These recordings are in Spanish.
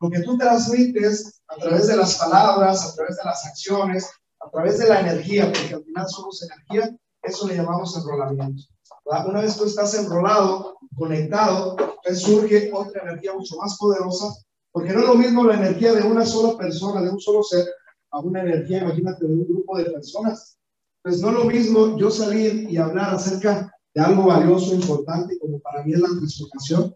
lo que tú transmites a través de las palabras, a través de las acciones, a través de la energía, porque al final somos energía, eso le llamamos enrolamiento. Una vez tú estás enrolado, conectado, entonces surge otra energía mucho más poderosa, porque no es lo mismo la energía de una sola persona, de un solo ser, a una energía, imagínate, de un grupo de personas. Pues no es lo mismo yo salir y hablar acerca de algo valioso, importante, como para mí es la transformación,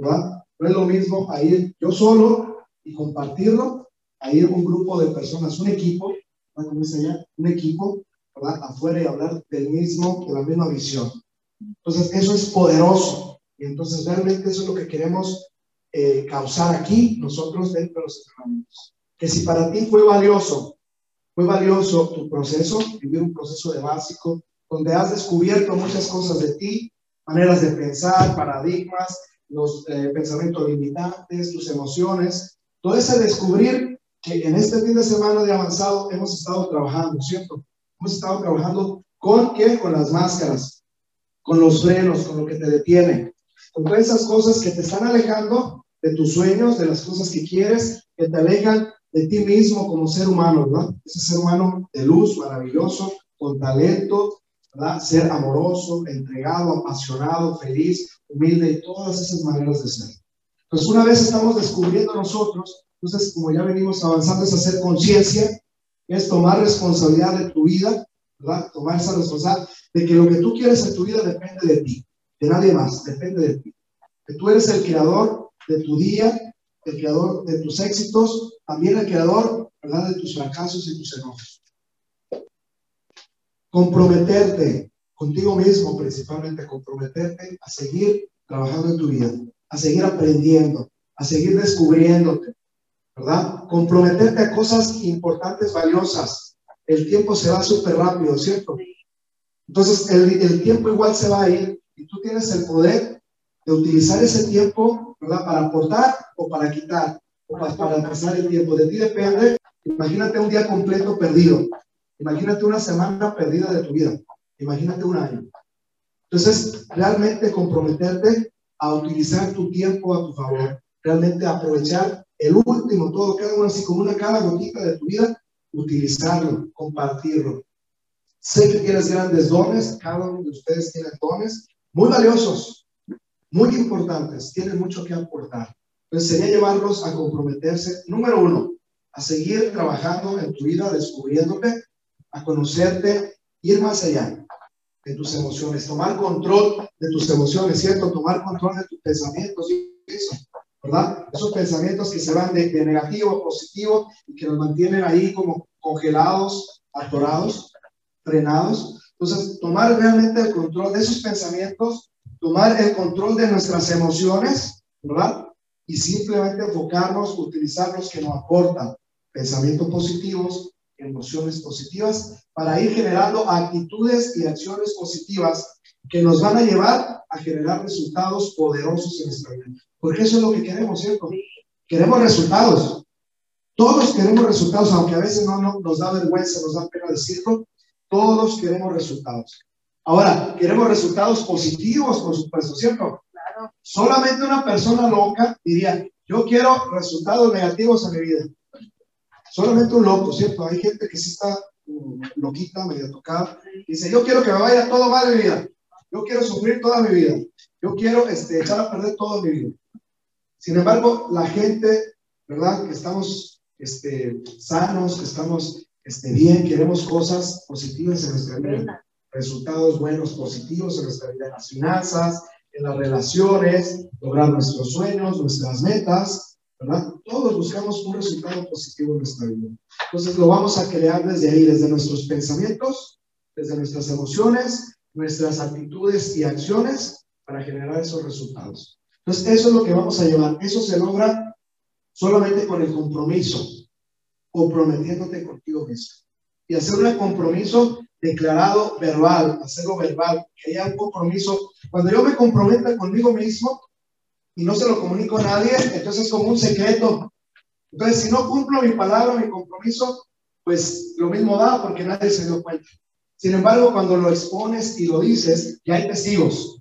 ¿verdad? No es lo mismo a ir yo solo y compartirlo, a ir un grupo de personas, un equipo, ¿verdad? Como dice allá, un equipo, ¿verdad? Afuera y hablar del mismo, de la misma visión. Entonces, eso es poderoso. Y entonces, realmente eso es lo que queremos eh, causar aquí nosotros dentro de los entrenamientos. Que si para ti fue valioso, fue valioso tu proceso, vivir un proceso de básico, donde has descubierto muchas cosas de ti, maneras de pensar, paradigmas, los eh, pensamientos limitantes, tus emociones, todo ese descubrir que en este fin de semana de avanzado hemos estado trabajando, ¿cierto? Hemos estado trabajando con qué? Con las máscaras, con los frenos, con lo que te detiene, con todas esas cosas que te están alejando de tus sueños, de las cosas que quieres, que te alejan de ti mismo como ser humano, ¿verdad? Ese ser humano de luz, maravilloso, con talento, Ser amoroso, entregado, apasionado, feliz, humilde y todas esas maneras de ser. Pues una vez estamos descubriendo nosotros, entonces como ya venimos avanzando es hacer conciencia, es tomar responsabilidad de tu vida, ¿verdad? Tomar esa responsabilidad de que lo que tú quieres en tu vida depende de ti, de nadie más, depende de ti. Que tú eres el creador de tu día, el creador de tus éxitos, también el creador, ¿verdad? De tus fracasos y tus enojos comprometerte contigo mismo, principalmente comprometerte a seguir trabajando en tu vida, a seguir aprendiendo, a seguir descubriéndote, ¿verdad? Comprometerte a cosas importantes, valiosas. El tiempo se va súper rápido, ¿cierto? Entonces, el, el, tiempo igual se va a ir y tú tienes el poder de utilizar ese tiempo, ¿verdad? Para aportar o para quitar, o para, para pasar el tiempo. De ti depende. Imagínate un día completo perdido. Imagínate una semana perdida de tu vida. Imagínate un año. Entonces, realmente comprometerte a utilizar tu tiempo a tu favor. Realmente aprovechar el último, todo, cada uno así como una cada gotita de tu vida, utilizarlo, compartirlo. Sé que tienes grandes dones, cada uno de ustedes tiene dones muy valiosos, muy importantes, tienen mucho que aportar. Entonces sería llevarlos a comprometerse, número uno, a seguir trabajando en tu vida, descubriéndote, a conocerte, ir más allá de tus emociones, tomar control de tus emociones, ¿cierto? Tomar control de tus pensamientos, eso, ¿verdad? Esos pensamientos que se van de, negativo a positivo y que nos mantienen ahí como congelados, atorados, frenados. Entonces, tomar realmente el control de esos pensamientos, tomar el control de nuestras emociones, ¿verdad? Y simplemente enfocarnos, utilizar los que nos aportan pensamientos positivos, emociones positivas para ir generando actitudes y acciones positivas que nos van a llevar a generar resultados poderosos en nuestra vida. Porque eso es lo que queremos, ¿cierto? Queremos resultados. Todos queremos resultados, aunque a veces no, no, nos da vergüenza, nos da pena decirlo. Todos queremos resultados. Ahora, queremos resultados positivos, por supuesto, ¿cierto? Claro. Solamente una persona loca diría, yo quiero resultados negativos en mi vida. Solamente un loco, ¿cierto? Hay gente que sí está mm, loquita, medio tocada. Dice, yo quiero que me vaya todo mal mi vida. Yo quiero sufrir toda mi vida. Yo quiero este, echar a perder toda mi vida. Sin embargo, la gente, ¿verdad? Que estamos este, sanos, que estamos este, bien, queremos cosas positivas en nuestra vida. Resultados buenos, positivos en nuestra vida, en las finanzas, en las relaciones, lograr nuestros sueños, nuestras metas. ¿verdad? Todos buscamos un resultado positivo en nuestra vida. Entonces lo vamos a crear desde ahí, desde nuestros pensamientos, desde nuestras emociones, nuestras actitudes y acciones para generar esos resultados. Entonces eso es lo que vamos a llevar. Eso se logra solamente con el compromiso, comprometiéndote contigo mismo. Y hacer un compromiso declarado verbal, hacerlo verbal, haya un compromiso. Cuando yo me comprometa conmigo mismo, y no se lo comunico a nadie, entonces es como un secreto. Entonces, si no cumplo mi palabra, mi compromiso, pues lo mismo da porque nadie se dio cuenta. Sin embargo, cuando lo expones y lo dices, ya hay testigos.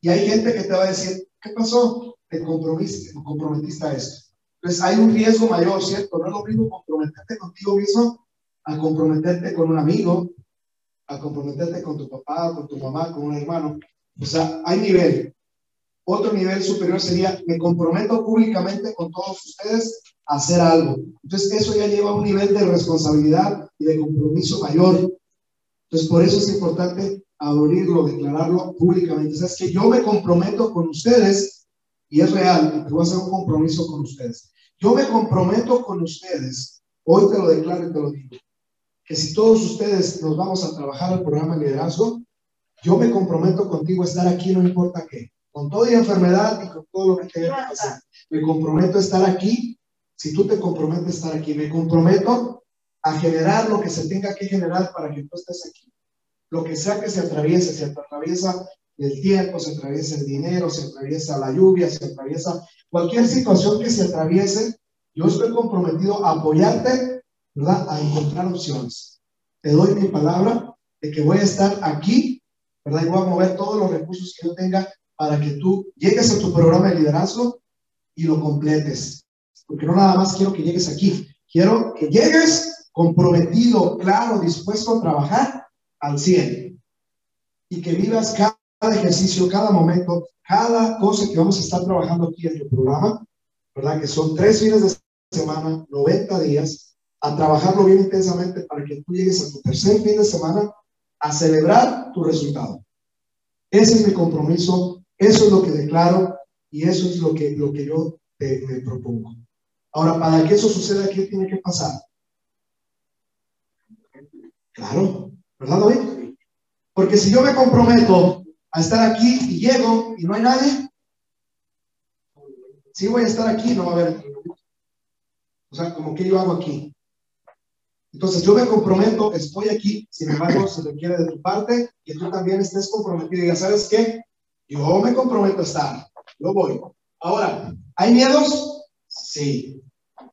Y hay gente que te va a decir, ¿qué pasó? Te comprometiste, te comprometiste a esto. Entonces hay un riesgo mayor, ¿cierto? No es lo mismo comprometerte contigo mismo a comprometerte con un amigo, a comprometerte con tu papá, con tu mamá, con un hermano. O sea, hay nivel. Otro nivel superior sería, me comprometo públicamente con todos ustedes a hacer algo. Entonces, eso ya lleva a un nivel de responsabilidad y de compromiso mayor. Entonces, por eso es importante abrirlo, declararlo públicamente. O sea, es que yo me comprometo con ustedes y es real, que voy a hacer un compromiso con ustedes. Yo me comprometo con ustedes, hoy te lo declaro y te lo digo, que si todos ustedes nos vamos a trabajar el programa de liderazgo, yo me comprometo contigo a estar aquí, no importa qué, con toda enfermedad y con todo lo que tenga que pasar. Me comprometo a estar aquí, si tú te comprometes a estar aquí, me comprometo a generar lo que se tenga que generar para que tú estés aquí. Lo que sea que se atraviese, se atraviesa el tiempo, se atraviesa el dinero, se atraviesa la lluvia, se atraviesa cualquier situación que se atraviese, yo estoy comprometido a apoyarte, ¿verdad? A encontrar opciones. Te doy mi palabra de que voy a estar aquí, ¿verdad? Y voy a mover todos los recursos que yo tenga para que tú llegues a tu programa de liderazgo y lo completes. Porque no nada más quiero que llegues aquí, quiero que llegues comprometido, claro, dispuesto a trabajar al 100 y que vivas cada ejercicio, cada momento, cada cosa que vamos a estar trabajando aquí en tu programa, ¿verdad? Que son tres fines de semana, 90 días, a trabajarlo bien intensamente para que tú llegues a tu tercer fin de semana a celebrar tu resultado. Ese es mi compromiso, eso es lo que declaro y eso es lo que, lo que yo te, me propongo. Ahora, para que eso suceda, ¿qué tiene que pasar? Claro, ¿verdad, David? Porque si yo me comprometo a estar aquí y llego y no hay nadie, si voy a estar aquí, no va a haber O sea, como que yo hago aquí. Entonces yo me comprometo, estoy aquí, sin embargo se requiere de tu parte que tú también estés comprometido y sabes qué, yo me comprometo a estar, yo voy. Ahora, ¿hay miedos? Sí.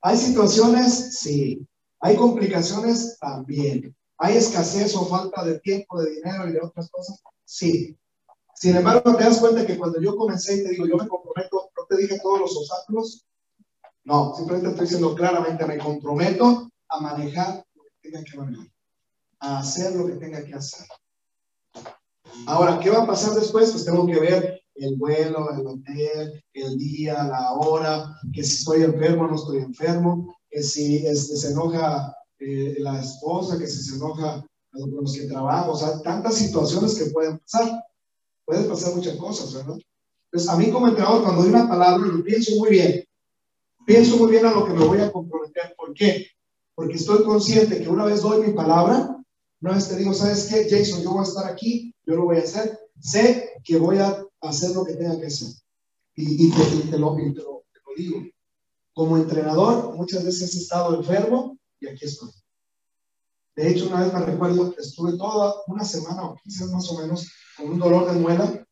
¿Hay situaciones? Sí. ¿Hay complicaciones? También. ¿Hay escasez o falta de tiempo, de dinero y de otras cosas? Sí. Sin embargo, te das cuenta que cuando yo comencé y te digo, yo me comprometo, no te dije todos los obstáculos. No, simplemente estoy diciendo claramente, me comprometo a manejar lo que tenga que manejar, a hacer lo que tenga que hacer. Ahora, ¿qué va a pasar después? Pues tengo que ver el vuelo, el hotel, el día, la hora, que si estoy enfermo o no estoy enfermo, que si este, se enoja eh, la esposa, que si se enoja los que trabajo, o sea, tantas situaciones que pueden pasar. Pueden pasar muchas cosas, ¿verdad? Entonces, a mí como entrenador, cuando doy una palabra, lo pienso muy bien. Pienso muy bien a lo que me voy a comprometer. ¿Por qué? Porque estoy consciente que una vez doy mi palabra, una vez te digo, ¿sabes qué, Jason? Yo voy a estar aquí, yo lo voy a hacer. Sé que voy a hacer lo que tenga que hacer. Y, te, lo, digo. Como entrenador, muchas veces he estado enfermo y aquí estoy. De hecho, una vez me recuerdo, estuve toda una semana o quizás más o menos con un dolor de muela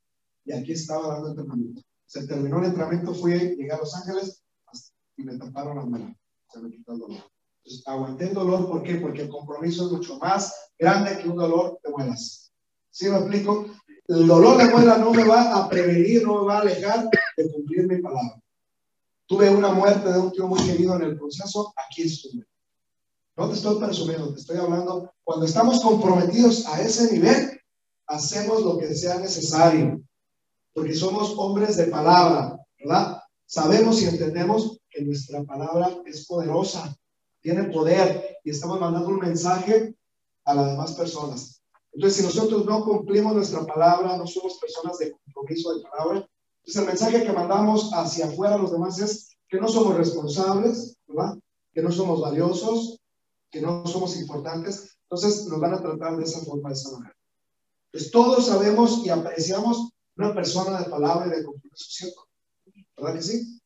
y aquí estaba dando entrenamiento. Se terminó el entrenamiento, fui, llegué a Los Ángeles y me taparon la muela. Se me quitó el dolor. Entonces, aguanté el dolor, ¿por qué? Porque el compromiso es mucho más grande que un dolor de muelas. ¿Sí me explico? El dolor de muela no me va a prevenir, no me va a alejar de cumplir mi palabra. Tuve una muerte de un tío muy querido en el proceso, aquí estuve. No te estoy presumiendo, te estoy hablando. Cuando estamos comprometidos a ese nivel, hacemos lo que sea necesario, porque somos hombres de palabra, ¿verdad? Sabemos y entendemos que nuestra palabra es poderosa, tiene poder y estamos mandando un mensaje a las demás personas. Entonces, si nosotros no cumplimos nuestra palabra, no somos personas de compromiso de palabra, entonces el mensaje que mandamos hacia afuera a los demás es que no somos responsables, ¿verdad? Que no somos valiosos, que no somos importantes. Entonces nos van a tratar de esa forma, de esa manera. Pues todos sabemos y apreciamos una persona de palabra y de compromiso, ¿cierto? ¿Verdad que sí?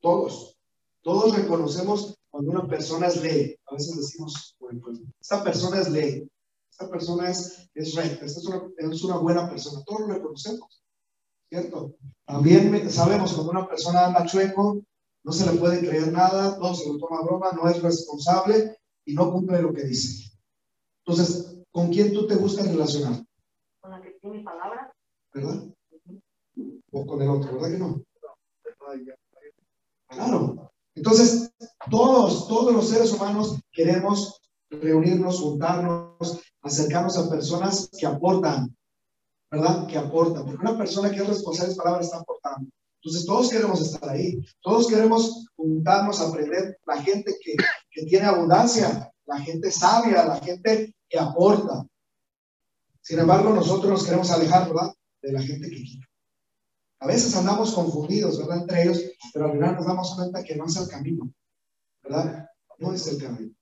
Todos. Todos reconocemos cuando una persona es ley. A veces decimos, bueno, pues, esta persona es ley. Esta persona es, es recta. Esta es una, es una buena persona. Todos lo reconocemos. ¿Cierto? También sabemos cuando una persona anda chueco, no se le puede creer nada, todo se lo toma broma, no es responsable y no cumple lo que dice. Entonces, ¿con quién tú te buscas relacionar? con la que tiene palabra. ¿Verdad? O con el otro, ¿verdad que no? Claro. Entonces, todos, todos los seres humanos queremos reunirnos, juntarnos, acercarnos a personas que aportan, ¿verdad? Que aportan. Porque una persona que es responsable de palabras está aportando. Entonces, todos queremos estar ahí. Todos queremos juntarnos, aprender. La gente que, que tiene abundancia, la gente sabia, la gente que aporta. Sin embargo, nosotros nos queremos alejar, ¿verdad? De la gente que quita. A veces andamos confundidos, ¿verdad? Entre ellos, pero al final nos damos cuenta que no es el camino, ¿verdad? No es el camino.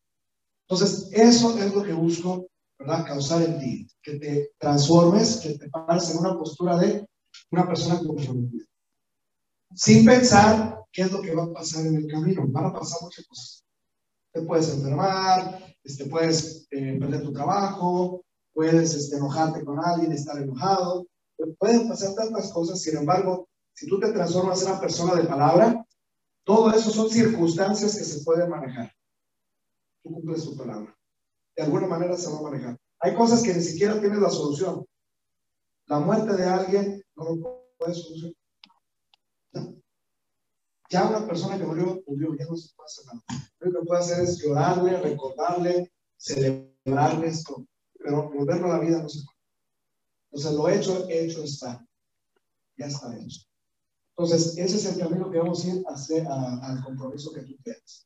Entonces, eso es lo que busco, ¿verdad? Causar en ti, que te transformes, que te pares en una postura de una persona comprometida. Sin pensar qué es lo que va a pasar en el camino. Van a pasar muchas cosas. Te puedes enfermar, este, puedes eh, perder tu trabajo, puedes este, enojarte con alguien, estar enojado, pueden pasar tantas cosas, sin embargo, si tú te transformas en una persona de palabra, todo eso son circunstancias que se pueden manejar. Tú cumples tu palabra. De alguna manera se va a manejar. Hay cosas que ni siquiera tienes la solución. La muerte de alguien no lo puedes solucionar. Ya una persona que murió, murió, ya no se puede hacer nada. Lo que puede hacer es llorarle, recordarle, celebrarle esto, pero volverlo a la vida no se puede. Entonces, lo hecho, hecho está. Ya está hecho. Entonces, ese es el camino que vamos a ir hacer al compromiso que tú tienes.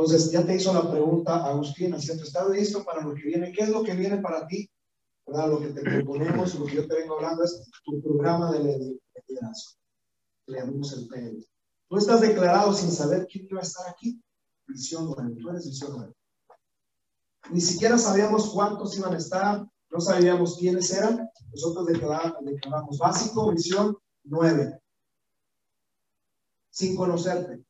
Entonces, ya te hizo la pregunta, Agustín, ¿cierto? ¿Estás listo para lo que viene? ¿Qué es lo que viene para ti? ¿Verdad? Lo que te proponemos, lo que yo te vengo hablando es tu programa de liderazgo. Le llamamos el PL. Tú estás declarado sin saber quién iba a estar aquí. Visión 9. Tú eres visión 9. Ni siquiera sabíamos cuántos iban a estar, no sabíamos quiénes eran. Nosotros declaramos, básico, visión 9. Sin conocerte.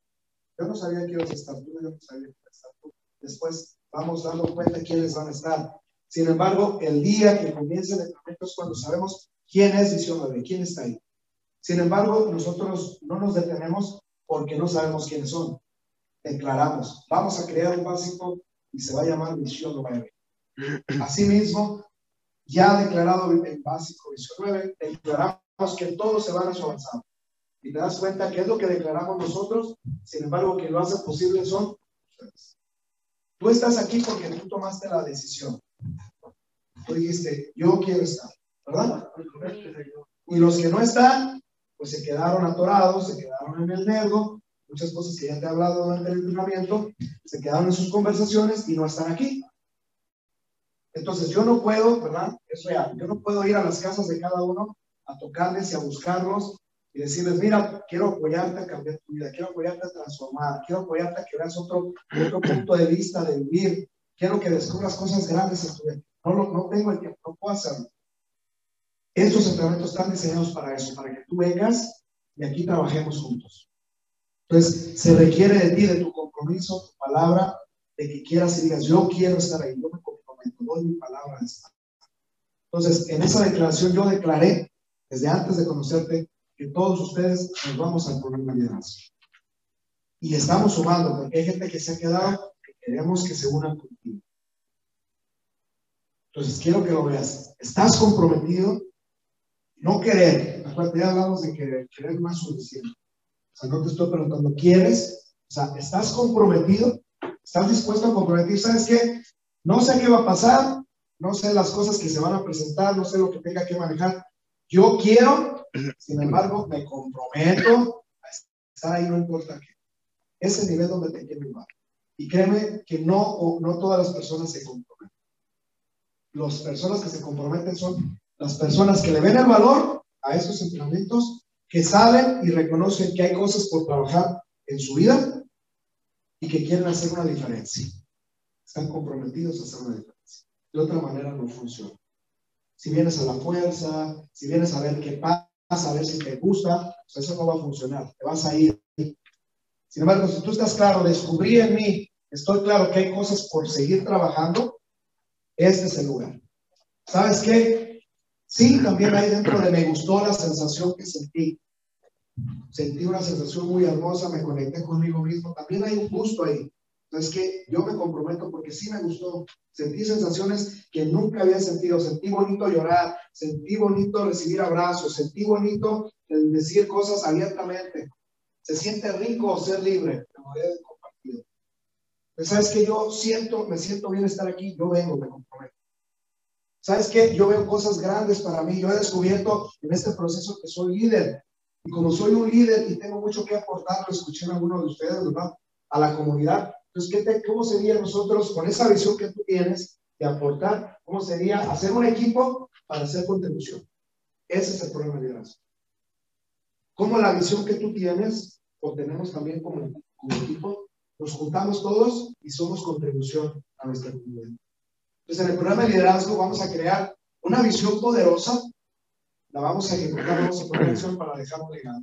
Yo no sabía que ibas a estar tú, yo no sabía que ibas a estar tú. Después vamos dando cuenta quiénes van a estar. Sin embargo, el día que comience el entrenamiento es cuando sabemos quién es visión 9, quién está ahí. Sin embargo, nosotros no nos detenemos porque no sabemos quiénes son. Declaramos, vamos a crear un básico y se va a llamar visión 9. Asimismo, ya declarado en básico 19, declaramos que todos se van a su. Y te das cuenta que es lo que declaramos nosotros, sin embargo, que lo hace posible son ustedes. Tú estás aquí porque tú tomaste la decisión. Tú dijiste, yo quiero estar, ¿verdad? Y los que no están, pues se quedaron atorados, se quedaron en el nerdo, muchas cosas que ya te he hablado durante el entrenamiento, se quedaron en sus conversaciones y no están aquí. Entonces yo no puedo, ¿verdad? Es real, yo no puedo ir a las casas de cada uno a tocarles y a buscarlos y decirles, mira, quiero apoyarte a cambiar tu vida, quiero apoyarte a transformar, quiero apoyarte a que veas otro, otro punto de vista de vivir, quiero que descubras cosas grandes en tu vida. No, no, no tengo el tiempo, no puedo hacerlo. Estos entrenamientos están diseñados para eso, para que tú vengas y aquí trabajemos juntos. Entonces, se requiere de ti, de tu compromiso, tu palabra, de que quieras y digas, yo quiero estar ahí, yo me doy mi palabra. Entonces, en esa declaración yo declaré, desde antes de conocerte, que todos ustedes nos vamos al programa de liderazgo. Y estamos sumando, porque hay gente que se ha quedado, que queremos que se unan contigo. Entonces, quiero que lo veas. Estás comprometido, no querer. Acuérdate, ya hablamos de querer, querer más suficiente. O sea, no te estoy preguntando, ¿quieres? O sea, ¿estás comprometido? ¿Estás dispuesto a comprometer? ¿Sabes qué? No sé qué va a pasar, no sé las cosas que se van a presentar, no sé lo que tenga que manejar. Yo quiero, sin embargo, me comprometo a estar ahí, no importa qué. Es el nivel donde te quiero llevar. Y créeme que no, no todas las personas se comprometen. Las personas que se comprometen son las personas que le ven el valor a esos entrenamientos, que saben y reconocen que hay cosas por trabajar en su vida y que quieren hacer una diferencia están comprometidos a hacer una diferencia. De otra manera no funciona. Si vienes a la fuerza, si vienes a ver qué pasa, a ver si te gusta, pues eso no va a funcionar, te vas a ir. Sin embargo, si tú estás claro, descubrí en mí, estoy claro que hay cosas por seguir trabajando, este es el lugar. ¿Sabes qué? Sí, también hay dentro de me gustó la sensación que sentí. Sentí una sensación muy hermosa, me conecté conmigo mismo. También hay un gusto ahí. Es que yo me comprometo porque sí me gustó. Sentí sensaciones que nunca había sentido. Sentí bonito llorar, sentí bonito recibir abrazos, sentí bonito decir cosas abiertamente. Se siente rico ser libre. Pues, ¿Sabes que Yo siento, me siento bien estar aquí, yo vengo, me comprometo. ¿Sabes qué? Yo veo cosas grandes para mí. Yo he descubierto en este proceso que soy líder. Y como soy un líder y tengo mucho que aportar, lo escuché en alguno de ustedes, ¿verdad? A la comunidad. Entonces, ¿qué te, ¿cómo sería nosotros, con esa visión que tú tienes de aportar, cómo sería hacer un equipo para hacer contribución? Ese es el problema de liderazgo. ¿Cómo la visión que tú tienes, o tenemos también como, como equipo, nos juntamos todos y somos contribución a nuestra comunidad? Entonces, en el programa de liderazgo vamos a crear una visión poderosa, la vamos a ejecutar, vamos a poner acción para dejar un legado.